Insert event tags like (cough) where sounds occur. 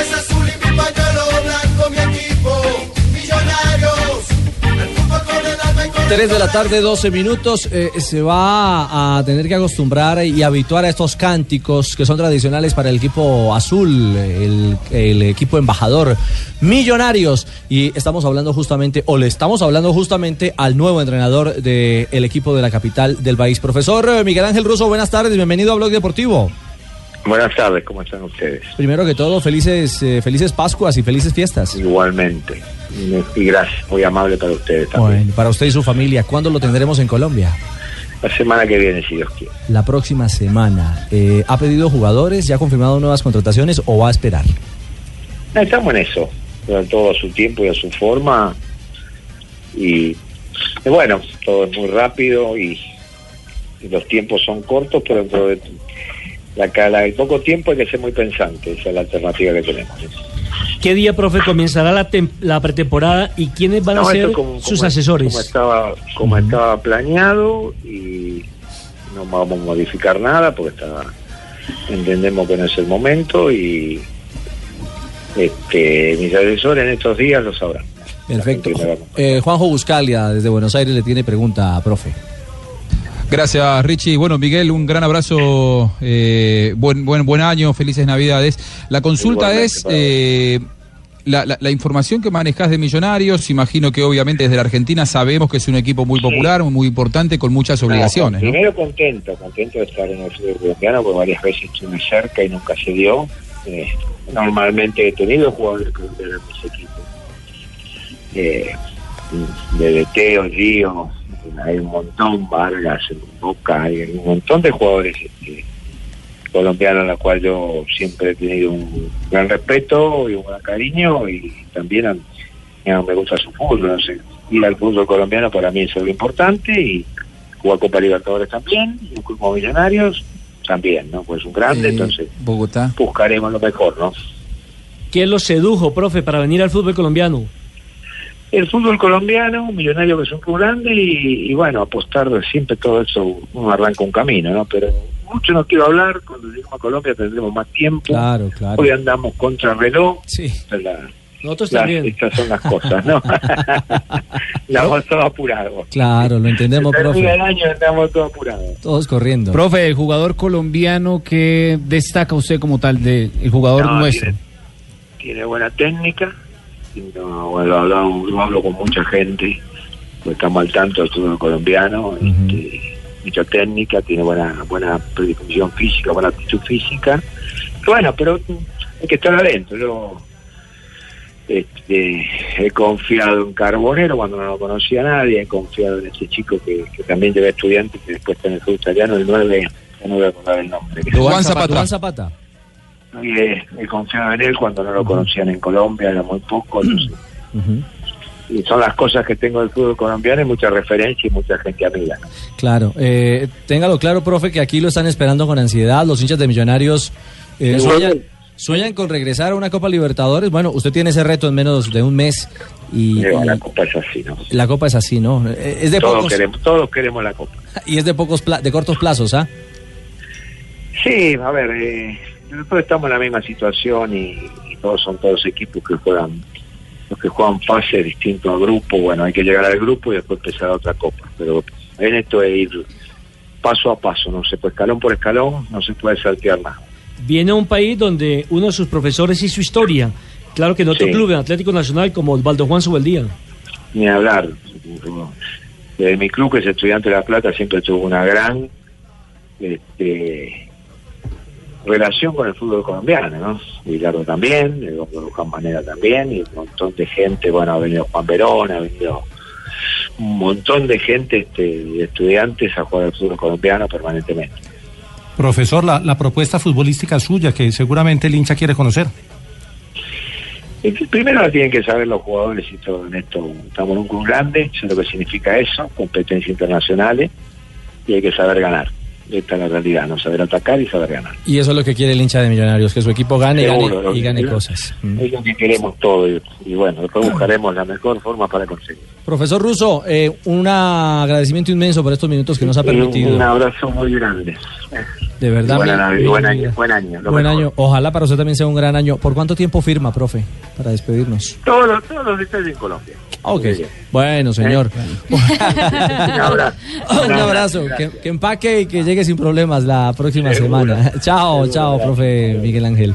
es azul y mi pañuelo blanco, mi equipo, millonarios. El fútbol con el alma y con 3 de la tarde, 12 minutos. eh, se va a tener que acostumbrar y habituar a estos cánticos que son tradicionales para el equipo azul, el, el equipo embajador. Millonarios. Y estamos hablando justamente, o le estamos hablando justamente al nuevo entrenador del equipo de la capital del país. Profesor eh, Miguel Ángel Russo, buenas tardes, bienvenido a Blog Deportivo. Buenas tardes, ¿cómo están ustedes? Primero que todo, felices, eh, felices Pascuas y felices fiestas. Igualmente. Y gracias, muy amable para ustedes también. Bueno, para usted y su familia, ¿cuándo lo tendremos en Colombia? La semana que viene, si Dios quiere. La próxima semana. Eh, ¿Ha pedido jugadores? ¿Ya ha confirmado nuevas contrataciones o va a esperar? No, Estamos en eso, pero todo a su tiempo y a su forma. Y, y bueno, todo es muy rápido y, y los tiempos son cortos, pero dentro de la cala de poco tiempo hay que ser muy pensante. Esa es la alternativa que tenemos. ¿Qué día, profe, comenzará la, la pretemporada y quiénes van a ser como- sus como- asesores? Como estaba, como estaba planeado y no vamos a modificar nada porque está, entendemos que no es el momento y este, mis asesores en estos días lo sabrán. Perfecto. Eh, Juanjo Buscalia, desde Buenos Aires, le tiene pregunta, profe. Gracias, Richie. Bueno, Miguel, un gran abrazo, eh, buen, buen, buen año, felices Navidades. La consulta Igualmente, es eh, la, la- la información que manejas de Millonarios. Imagino que obviamente desde la Argentina sabemos que es un equipo muy popular, muy importante, con muchas obligaciones. Primero contento, contento de estar en el fútbol colombiano porque varias veces estuve cerca y nunca se dio. Eh, normalmente he tenido jugadores colombianos en mis equipos. Eh, de Teo, Río, hay un montón, Vargas, en Boca, hay un montón de jugadores este, colombianos a la cual yo siempre he tenido un gran respeto y un gran cariño y también a- a- me gusta su fútbol, no sé, ir al fútbol colombiano para mí es algo importante y jugar Copa Libertadores también, y un club como Millonarios también, ¿no? Pues un grande, Eh, entonces Bogotá. buscaremos lo mejor, ¿no? ¿Qué los sedujo, profe, para venir al fútbol colombiano? El fútbol colombiano, un millonario que es un club grande y, y bueno, apostar de siempre todo eso, uno arranca un camino, ¿no? Pero mucho no quiero hablar, cuando lleguemos a Colombia tendremos más tiempo. Claro, claro. Hoy andamos contra reloj, Sí. la- Nosotros las- también. estas son las cosas, ¿no? (laughs) andamos todos apurados. Claro, lo entendemos, Se termina el profe. año andamos todos apurados. Todos corriendo. Profe, el jugador colombiano que destaca usted como tal de el jugador No, nuestro. Tiene, tiene buena técnica. No, bueno, lo, hablo, lo hablo con mucha gente, pues estamos al tanto del fútbol colombiano. este, mucha técnica, tiene buena buena predisposición física, buena actitud física. Y bueno, pero hay que estar adentro. Yo este, he confiado en Carbonero cuando no lo conocía nadie, he confiado en este chico que, que también lleva estudiante, que después está en el fútbol italiano, el 9, ya no voy a acordar el nombre. Duván Zapata. Duván Zapata. Y he, he confiado en él cuando no lo conocían en Colombia, era muy poco. entonces, Ujú. y son las cosas que tengo del fútbol colombiano y mucha referencia y mucha gente amiga. ¿no? Claro. Eh, téngalo claro, profe, que aquí lo están esperando con ansiedad. Los hinchas de Millonarios eh, sueñan, sueñan con regresar a una Copa Libertadores. Bueno, usted tiene ese reto en menos de un mes y, Pero y la copa es así, ¿no? la Copa es así, ¿no? Eh, Es de Todos pocos queremos, todos queremos la copa. (laughs) y es de pocos pla- de cortos plazos, ¿ah? Sí, a ver, eh, nosotros estamos en la misma situación y, y todos son todos equipos que juegan los que juegan fase distinto al grupo. Bueno, hay que llegar al grupo y después empezar a otra copa. Pero en esto es ir paso a paso, no se puede escalón por escalón, no se puede saltear nada. Viene a un país donde uno de sus profesores hizo historia. Claro que en otro Sí. club, en Atlético Nacional, como Osvaldo Juan Subeldía. ni hablar. De mi club, que es Estudiante de La Plata, siempre tuvo una gran este, relación con el fútbol colombiano, ¿no? Bilardo también, el doctor Luján Manera también, y un montón de gente, bueno, ha venido Juan Verón, ha venido un montón de gente, este, de estudiantes a jugar al fútbol colombiano permanentemente. Profesor, la, la propuesta futbolística suya, que seguramente el hincha quiere conocer. Y Primero la tienen que saber los jugadores y todo en esto. Estamos en un club grande, sé lo que significa eso, competencias internacionales, y hay que saber ganar. Esta es la realidad, no saber atacar y saber ganar. Y eso es lo que quiere el hincha de Millonarios, que su equipo gane y gane, Seguro, y gane lo- cosas. Mm. Es lo que queremos todos y, y bueno, después buscaremos la mejor forma para conseguirlo. Profesor Russo, eh, un agradecimiento inmenso por estos minutos que nos ha permitido. Un abrazo muy grande. De verdad. Mi- mi buen vida. año, buen año, Buen año. Ojalá para usted también sea un gran año. ¿Por cuánto tiempo firma, profe? Para despedirnos. Todos los, todos los detalles en Colombia. Ok. Muy bien. Bueno, señor. (laughs) Un abrazo. un abrazo. Que, que empaque y que llegue sin problemas la próxima semana. (laughs) Chao, chao, profe Miguel Ángel.